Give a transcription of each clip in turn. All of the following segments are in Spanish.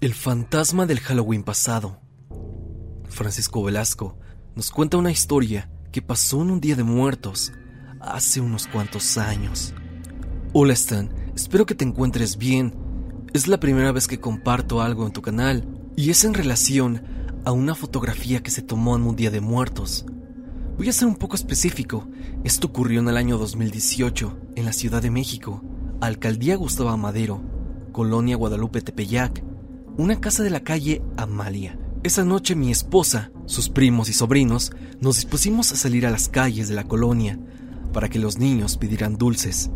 El fantasma del Halloween pasado. Francisco Velasco nos cuenta una historia que pasó en un día de muertos hace unos cuantos años. Hola Stan, espero que te encuentres bien. Es la primera vez que comparto algo en tu canal y es en relación a una fotografía que se tomó en un día de muertos. Voy a ser un poco específico. Esto ocurrió en el año 2018 en la Ciudad de México, Alcaldía Gustavo Madero, Colonia Guadalupe Tepeyac, una casa de la calle Amalia. Esa noche mi esposa, sus primos y sobrinos nos dispusimos a salir a las calles de la colonia para que los niños pidieran dulces.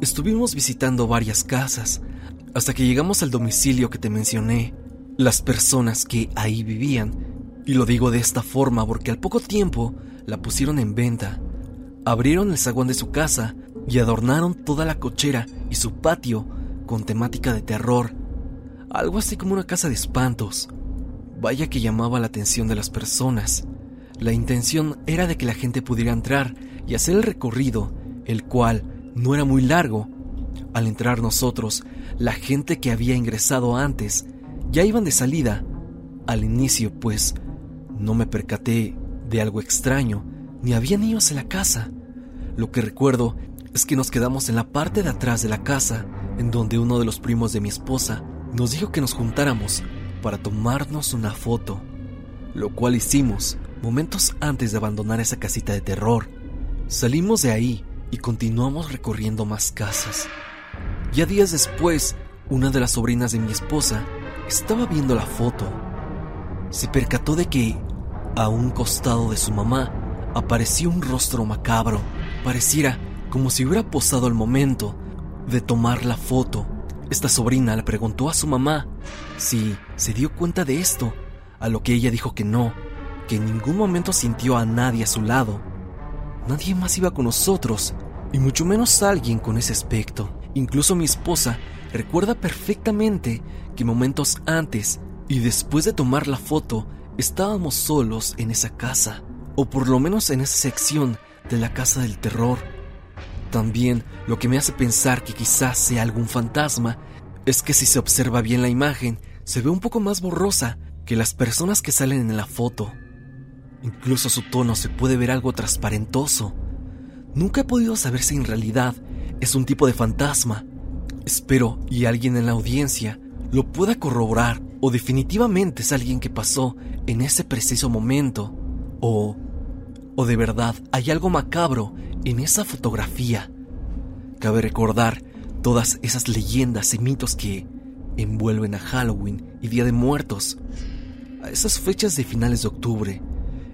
Estuvimos visitando varias casas hasta que llegamos al domicilio que te mencioné. Las personas que ahí vivían, y lo digo de esta forma porque al poco tiempo la pusieron en venta. Abrieron el zaguán de su casa y adornaron toda la cochera y su patio con temática de terror algo así como una casa de espantos. Vaya que llamaba la atención de las personas. La intención era de que la gente pudiera entrar y hacer el recorrido, el cual no era muy largo. Al entrar nosotros, la gente que había ingresado antes ya iban de salida. Al inicio, pues, no me percaté de algo extraño, ni había niños en la casa. Lo que recuerdo es que nos quedamos en la parte de atrás de la casa, en donde uno de los primos de mi esposa nos dijo que nos juntáramos para tomarnos una foto, lo cual hicimos momentos antes de abandonar esa casita de terror. Salimos de ahí y continuamos recorriendo más casas. Ya días después, una de las sobrinas de mi esposa estaba viendo la foto. Se percató de que, a un costado de su mamá, apareció un rostro macabro. Pareciera como si hubiera posado el momento de tomar la foto esta sobrina le preguntó a su mamá si se dio cuenta de esto, a lo que ella dijo que no, que en ningún momento sintió a nadie a su lado. Nadie más iba con nosotros, y mucho menos alguien con ese aspecto. Incluso mi esposa recuerda perfectamente que momentos antes y después de tomar la foto estábamos solos en esa casa, o por lo menos en esa sección de la casa del terror. También lo que me hace pensar que quizás sea algún fantasma es que si se observa bien la imagen, se ve un poco más borrosa que las personas que salen en la foto. Incluso su tono se puede ver algo transparentoso. Nunca he podido saber si en realidad es un tipo de fantasma. Espero y alguien en la audiencia lo pueda corroborar o definitivamente es alguien que pasó en ese preciso momento o o de verdad hay algo macabro en esa fotografía. Cabe recordar todas esas leyendas y mitos que envuelven a Halloween y Día de Muertos, a esas fechas de finales de octubre,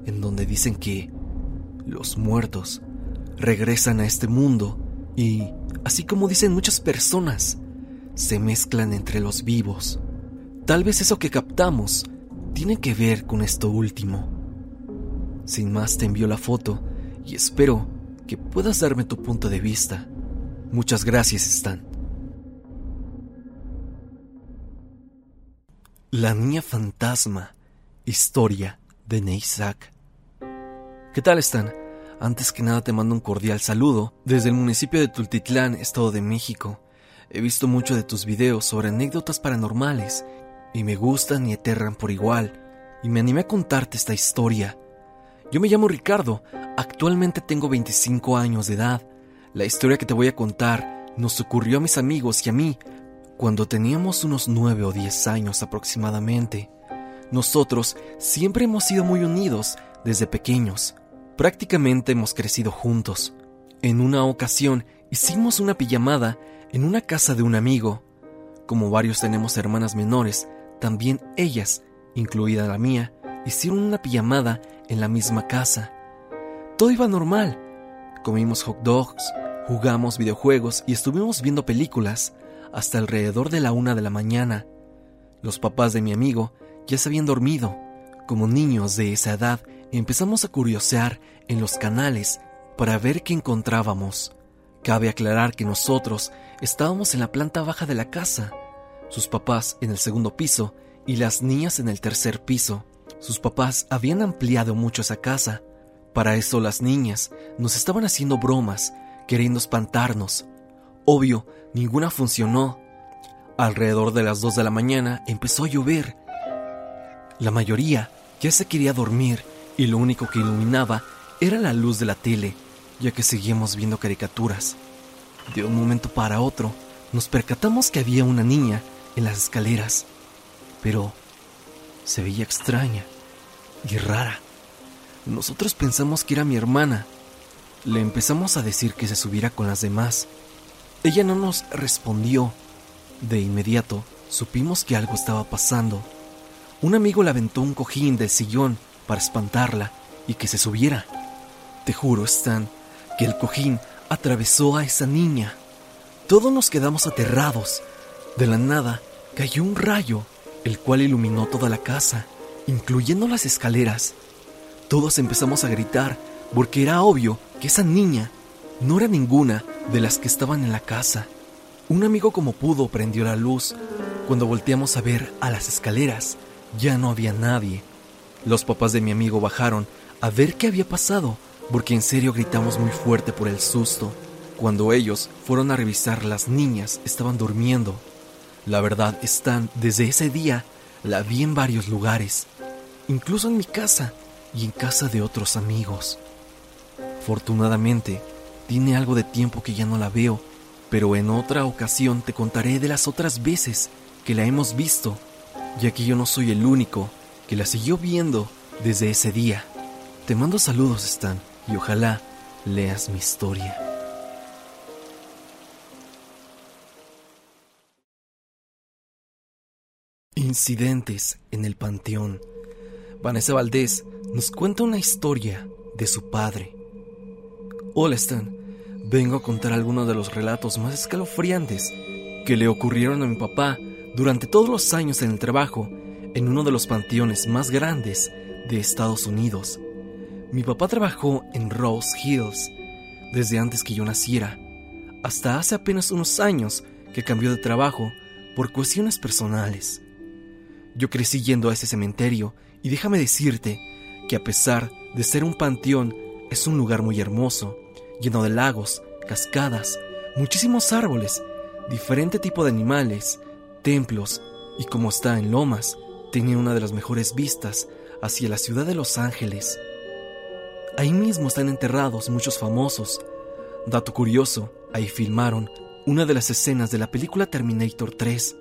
en donde dicen que los muertos regresan a este mundo y, así como dicen muchas personas, se mezclan entre los vivos. Tal vez eso que captamos tiene que ver con esto último. Sin más te envío la foto y espero que puedas darme tu punto de vista. Muchas gracias, Stan. La niña fantasma. Historia de Neysack. ¿Qué tal, Stan? Antes que nada te mando un cordial saludo desde el municipio de Tultitlán, Estado de México. He visto mucho de tus videos sobre anécdotas paranormales y me gustan y aterran por igual, y me animé a contarte esta historia yo me llamo Ricardo, actualmente tengo 25 años de edad. La historia que te voy a contar nos ocurrió a mis amigos y a mí cuando teníamos unos 9 o 10 años aproximadamente. Nosotros siempre hemos sido muy unidos desde pequeños. Prácticamente hemos crecido juntos. En una ocasión hicimos una pijamada en una casa de un amigo. Como varios tenemos hermanas menores, también ellas, incluida la mía, hicieron una pijamada en la misma casa. Todo iba normal. Comimos hot dogs, jugamos videojuegos y estuvimos viendo películas hasta alrededor de la una de la mañana. Los papás de mi amigo ya se habían dormido. Como niños de esa edad, empezamos a curiosear en los canales para ver qué encontrábamos. Cabe aclarar que nosotros estábamos en la planta baja de la casa, sus papás en el segundo piso y las niñas en el tercer piso. Sus papás habían ampliado mucho esa casa. Para eso las niñas nos estaban haciendo bromas, queriendo espantarnos. Obvio, ninguna funcionó. Alrededor de las 2 de la mañana empezó a llover. La mayoría ya se quería dormir y lo único que iluminaba era la luz de la tele, ya que seguíamos viendo caricaturas. De un momento para otro, nos percatamos que había una niña en las escaleras, pero se veía extraña y rara. Nosotros pensamos que era mi hermana. Le empezamos a decir que se subiera con las demás. Ella no nos respondió. De inmediato supimos que algo estaba pasando. Un amigo le aventó un cojín del sillón para espantarla y que se subiera. Te juro, Stan, que el cojín atravesó a esa niña. Todos nos quedamos aterrados. De la nada cayó un rayo, el cual iluminó toda la casa, incluyendo las escaleras. Todos empezamos a gritar porque era obvio que esa niña no era ninguna de las que estaban en la casa. Un amigo como pudo prendió la luz. Cuando volteamos a ver a las escaleras, ya no había nadie. Los papás de mi amigo bajaron a ver qué había pasado, porque en serio gritamos muy fuerte por el susto. Cuando ellos fueron a revisar, las niñas estaban durmiendo. La verdad, están, desde ese día, la vi en varios lugares, incluso en mi casa y en casa de otros amigos. Afortunadamente, tiene algo de tiempo que ya no la veo, pero en otra ocasión te contaré de las otras veces que la hemos visto, ya que yo no soy el único que la siguió viendo desde ese día. Te mando saludos, Stan, y ojalá leas mi historia. Incidentes en el Panteón. Vanessa Valdés nos cuenta una historia de su padre. Hola Stan, vengo a contar algunos de los relatos más escalofriantes que le ocurrieron a mi papá durante todos los años en el trabajo en uno de los panteones más grandes de Estados Unidos. Mi papá trabajó en Rose Hills desde antes que yo naciera, hasta hace apenas unos años que cambió de trabajo por cuestiones personales. Yo crecí yendo a ese cementerio y déjame decirte que a pesar de ser un panteón, es un lugar muy hermoso, lleno de lagos, cascadas, muchísimos árboles, diferente tipo de animales, templos y como está en Lomas, tiene una de las mejores vistas hacia la ciudad de Los Ángeles. Ahí mismo están enterrados muchos famosos. Dato curioso, ahí filmaron una de las escenas de la película Terminator 3.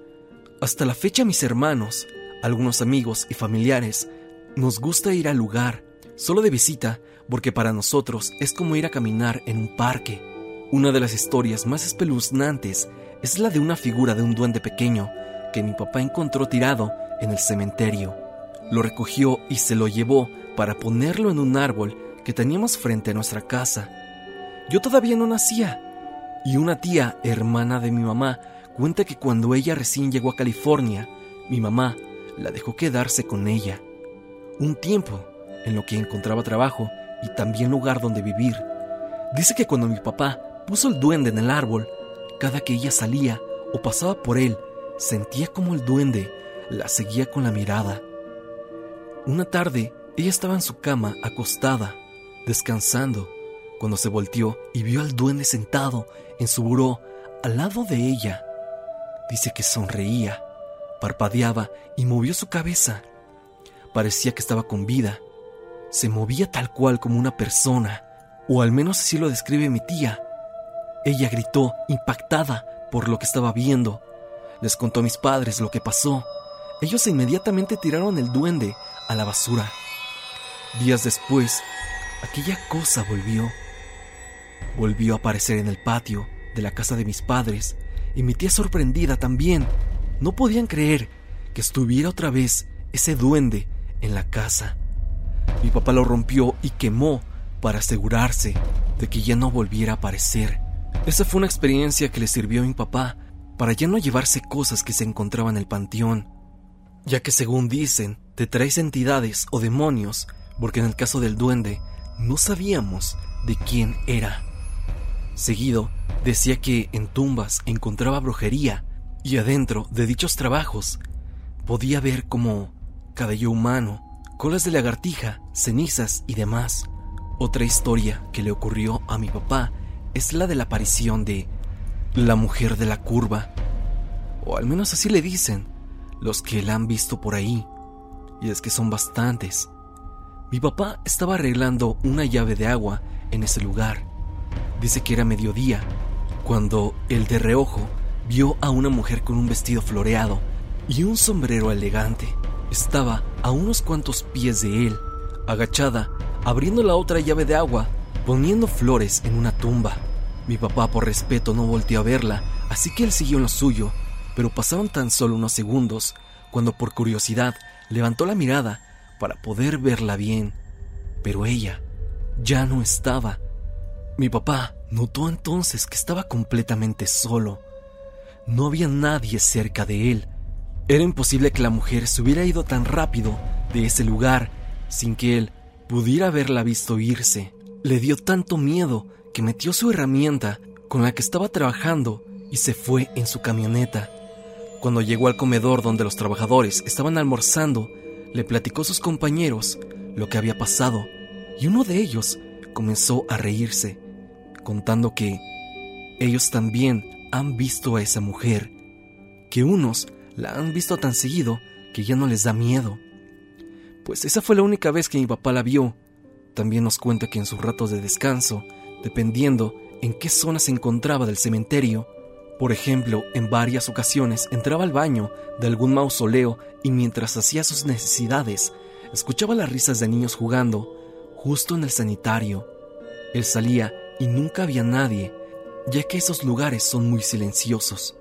Hasta la fecha mis hermanos, algunos amigos y familiares, nos gusta ir al lugar, solo de visita, porque para nosotros es como ir a caminar en un parque. Una de las historias más espeluznantes es la de una figura de un duende pequeño que mi papá encontró tirado en el cementerio. Lo recogió y se lo llevó para ponerlo en un árbol que teníamos frente a nuestra casa. Yo todavía no nacía, y una tía, hermana de mi mamá, cuenta que cuando ella recién llegó a California, mi mamá la dejó quedarse con ella. Un tiempo en lo que encontraba trabajo y también lugar donde vivir. Dice que cuando mi papá puso el duende en el árbol, cada que ella salía o pasaba por él, sentía como el duende la seguía con la mirada. Una tarde, ella estaba en su cama, acostada, descansando, cuando se volteó y vio al duende sentado en su buró al lado de ella. Dice que sonreía, parpadeaba y movió su cabeza. Parecía que estaba con vida. Se movía tal cual como una persona, o al menos así lo describe mi tía. Ella gritó, impactada por lo que estaba viendo. Les contó a mis padres lo que pasó. Ellos inmediatamente tiraron el duende a la basura. Días después, aquella cosa volvió. Volvió a aparecer en el patio de la casa de mis padres y mi tía sorprendida también. No podían creer que estuviera otra vez ese duende en la casa. Mi papá lo rompió y quemó para asegurarse de que ya no volviera a aparecer. Esa fue una experiencia que le sirvió a mi papá para ya no llevarse cosas que se encontraban en el panteón, ya que según dicen, te traes entidades o demonios porque en el caso del duende no sabíamos de quién era. Seguido, decía que en tumbas encontraba brujería y adentro de dichos trabajos podía ver como cabello humano, colas de lagartija, cenizas y demás. Otra historia que le ocurrió a mi papá es la de la aparición de la mujer de la curva. o al menos así le dicen los que la han visto por ahí, y es que son bastantes. Mi papá estaba arreglando una llave de agua en ese lugar. Dice que era mediodía, cuando el de reojo vio a una mujer con un vestido floreado y un sombrero elegante. Estaba a unos cuantos pies de él, agachada, abriendo la otra llave de agua, poniendo flores en una tumba. Mi papá por respeto no volteó a verla, así que él siguió en lo suyo, pero pasaron tan solo unos segundos cuando por curiosidad levantó la mirada para poder verla bien. Pero ella ya no estaba. Mi papá notó entonces que estaba completamente solo. No había nadie cerca de él. Era imposible que la mujer se hubiera ido tan rápido de ese lugar sin que él pudiera haberla visto irse. Le dio tanto miedo que metió su herramienta con la que estaba trabajando y se fue en su camioneta. Cuando llegó al comedor donde los trabajadores estaban almorzando, le platicó a sus compañeros lo que había pasado y uno de ellos comenzó a reírse, contando que ellos también han visto a esa mujer, que unos la han visto tan seguido que ya no les da miedo. Pues esa fue la única vez que mi papá la vio. También nos cuenta que en sus ratos de descanso, dependiendo en qué zona se encontraba del cementerio, por ejemplo, en varias ocasiones entraba al baño de algún mausoleo y mientras hacía sus necesidades, escuchaba las risas de niños jugando, justo en el sanitario. Él salía y nunca había nadie, ya que esos lugares son muy silenciosos.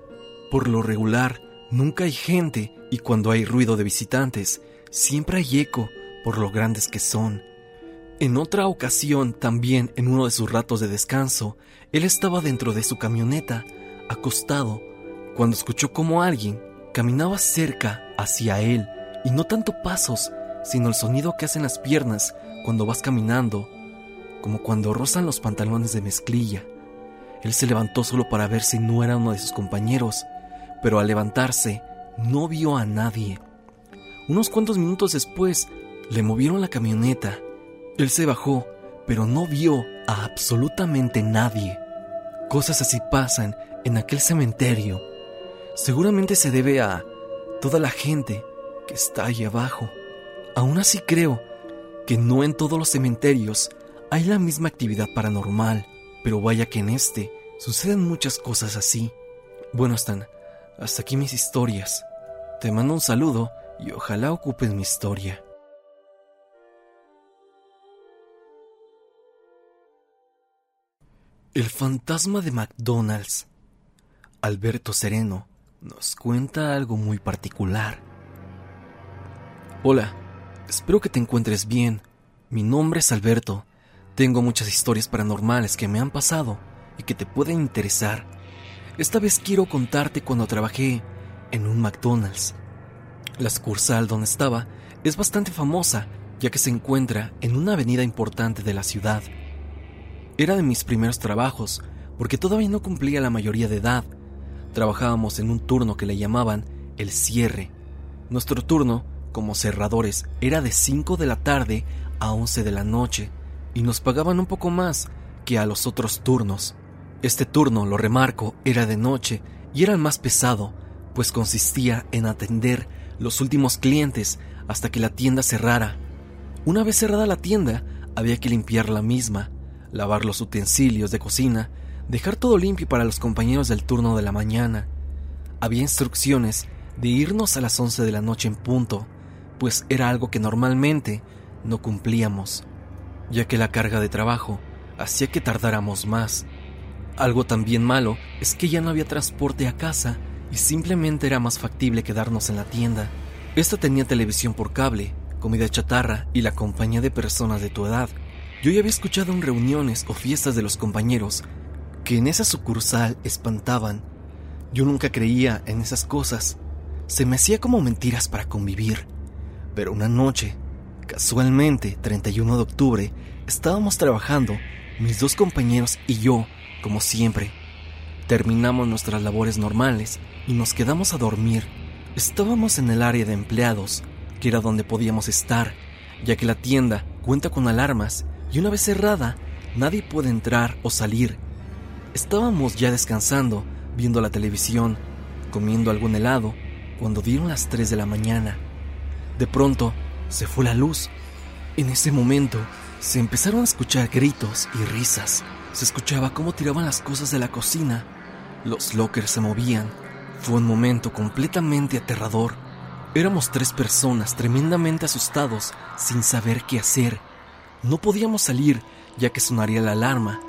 Por lo regular, nunca hay gente y cuando hay ruido de visitantes, siempre hay eco por lo grandes que son. En otra ocasión, también en uno de sus ratos de descanso, él estaba dentro de su camioneta, acostado, cuando escuchó como alguien caminaba cerca hacia él, y no tanto pasos, sino el sonido que hacen las piernas cuando vas caminando, como cuando rozan los pantalones de mezclilla. Él se levantó solo para ver si no era uno de sus compañeros, pero al levantarse no vio a nadie. Unos cuantos minutos después le movieron la camioneta. Él se bajó, pero no vio a absolutamente nadie. Cosas así pasan en aquel cementerio. Seguramente se debe a toda la gente que está ahí abajo. Aún así creo que no en todos los cementerios hay la misma actividad paranormal, pero vaya que en este suceden muchas cosas así. Bueno, están hasta aquí mis historias. Te mando un saludo y ojalá ocupes mi historia. El fantasma de McDonald's. Alberto Sereno nos cuenta algo muy particular. Hola, espero que te encuentres bien. Mi nombre es Alberto. Tengo muchas historias paranormales que me han pasado y que te pueden interesar. Esta vez quiero contarte cuando trabajé en un McDonald's. La sucursal donde estaba es bastante famosa, ya que se encuentra en una avenida importante de la ciudad. Era de mis primeros trabajos, porque todavía no cumplía la mayoría de edad. Trabajábamos en un turno que le llamaban el cierre. Nuestro turno, como cerradores, era de 5 de la tarde a 11 de la noche, y nos pagaban un poco más que a los otros turnos. Este turno, lo remarco, era de noche y era el más pesado, pues consistía en atender los últimos clientes hasta que la tienda cerrara. Una vez cerrada la tienda, había que limpiar la misma, lavar los utensilios de cocina, dejar todo limpio para los compañeros del turno de la mañana. Había instrucciones de irnos a las 11 de la noche en punto, pues era algo que normalmente no cumplíamos, ya que la carga de trabajo hacía que tardáramos más. Algo también malo es que ya no había transporte a casa y simplemente era más factible quedarnos en la tienda. Esta tenía televisión por cable, comida chatarra y la compañía de personas de tu edad. Yo ya había escuchado en reuniones o fiestas de los compañeros que en esa sucursal espantaban. Yo nunca creía en esas cosas. Se me hacía como mentiras para convivir. Pero una noche, casualmente, 31 de octubre, estábamos trabajando, mis dos compañeros y yo, como siempre. Terminamos nuestras labores normales y nos quedamos a dormir. Estábamos en el área de empleados, que era donde podíamos estar, ya que la tienda cuenta con alarmas y una vez cerrada, nadie puede entrar o salir. Estábamos ya descansando, viendo la televisión, comiendo algún helado, cuando dieron las 3 de la mañana. De pronto, se fue la luz. En ese momento, se empezaron a escuchar gritos y risas. Se escuchaba cómo tiraban las cosas de la cocina. Los lockers se movían. Fue un momento completamente aterrador. Éramos tres personas tremendamente asustados, sin saber qué hacer. No podíamos salir ya que sonaría la alarma.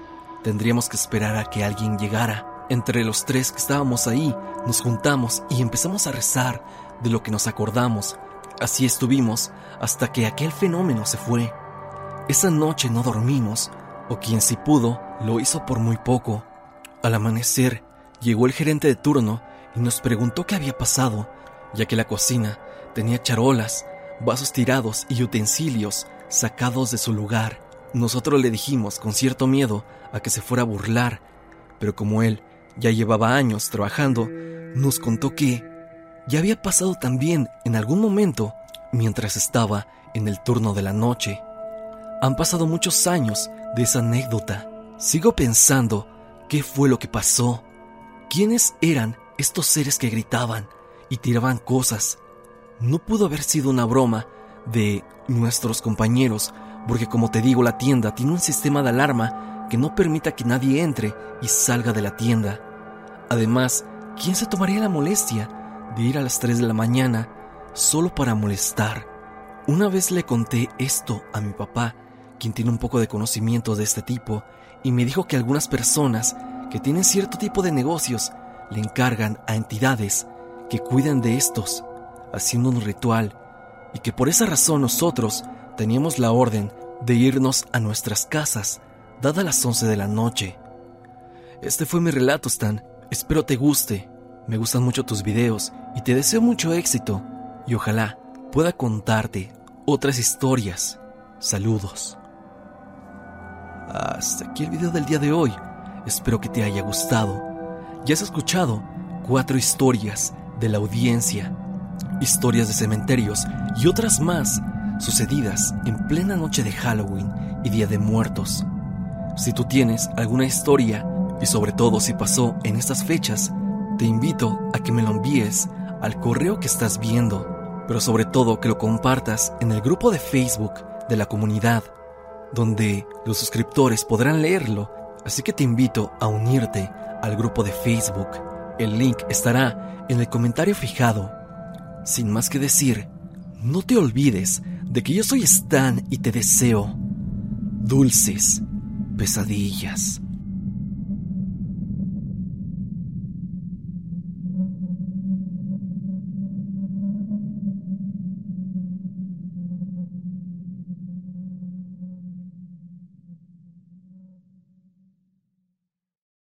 Tendríamos que esperar a que alguien llegara. Entre los tres que estábamos ahí, nos juntamos y empezamos a rezar de lo que nos acordamos. Así estuvimos hasta que aquel fenómeno se fue. Esa noche no dormimos, o quien sí pudo, lo hizo por muy poco. Al amanecer, llegó el gerente de turno y nos preguntó qué había pasado, ya que la cocina tenía charolas, vasos tirados y utensilios sacados de su lugar. Nosotros le dijimos con cierto miedo a que se fuera a burlar, pero como él ya llevaba años trabajando, nos contó que ya había pasado también en algún momento mientras estaba en el turno de la noche. Han pasado muchos años de esa anécdota. Sigo pensando qué fue lo que pasó. ¿Quiénes eran estos seres que gritaban y tiraban cosas? No pudo haber sido una broma de nuestros compañeros, porque como te digo, la tienda tiene un sistema de alarma que no permita que nadie entre y salga de la tienda. Además, ¿quién se tomaría la molestia de ir a las 3 de la mañana solo para molestar? Una vez le conté esto a mi papá, quien tiene un poco de conocimiento de este tipo, y me dijo que algunas personas que tienen cierto tipo de negocios le encargan a entidades que cuidan de estos, haciendo un ritual, y que por esa razón nosotros teníamos la orden de irnos a nuestras casas, dada las 11 de la noche. Este fue mi relato, Stan. Espero te guste. Me gustan mucho tus videos y te deseo mucho éxito. Y ojalá pueda contarte otras historias. Saludos. Hasta aquí el video del día de hoy. Espero que te haya gustado. Ya has escuchado cuatro historias de la audiencia, historias de cementerios y otras más sucedidas en plena noche de Halloween y Día de Muertos. Si tú tienes alguna historia y sobre todo si pasó en estas fechas, te invito a que me lo envíes al correo que estás viendo, pero sobre todo que lo compartas en el grupo de Facebook de la comunidad, donde los suscriptores podrán leerlo, así que te invito a unirte al grupo de Facebook. El link estará en el comentario fijado. Sin más que decir, no te olvides de que yo soy Stan y te deseo dulces pesadillas.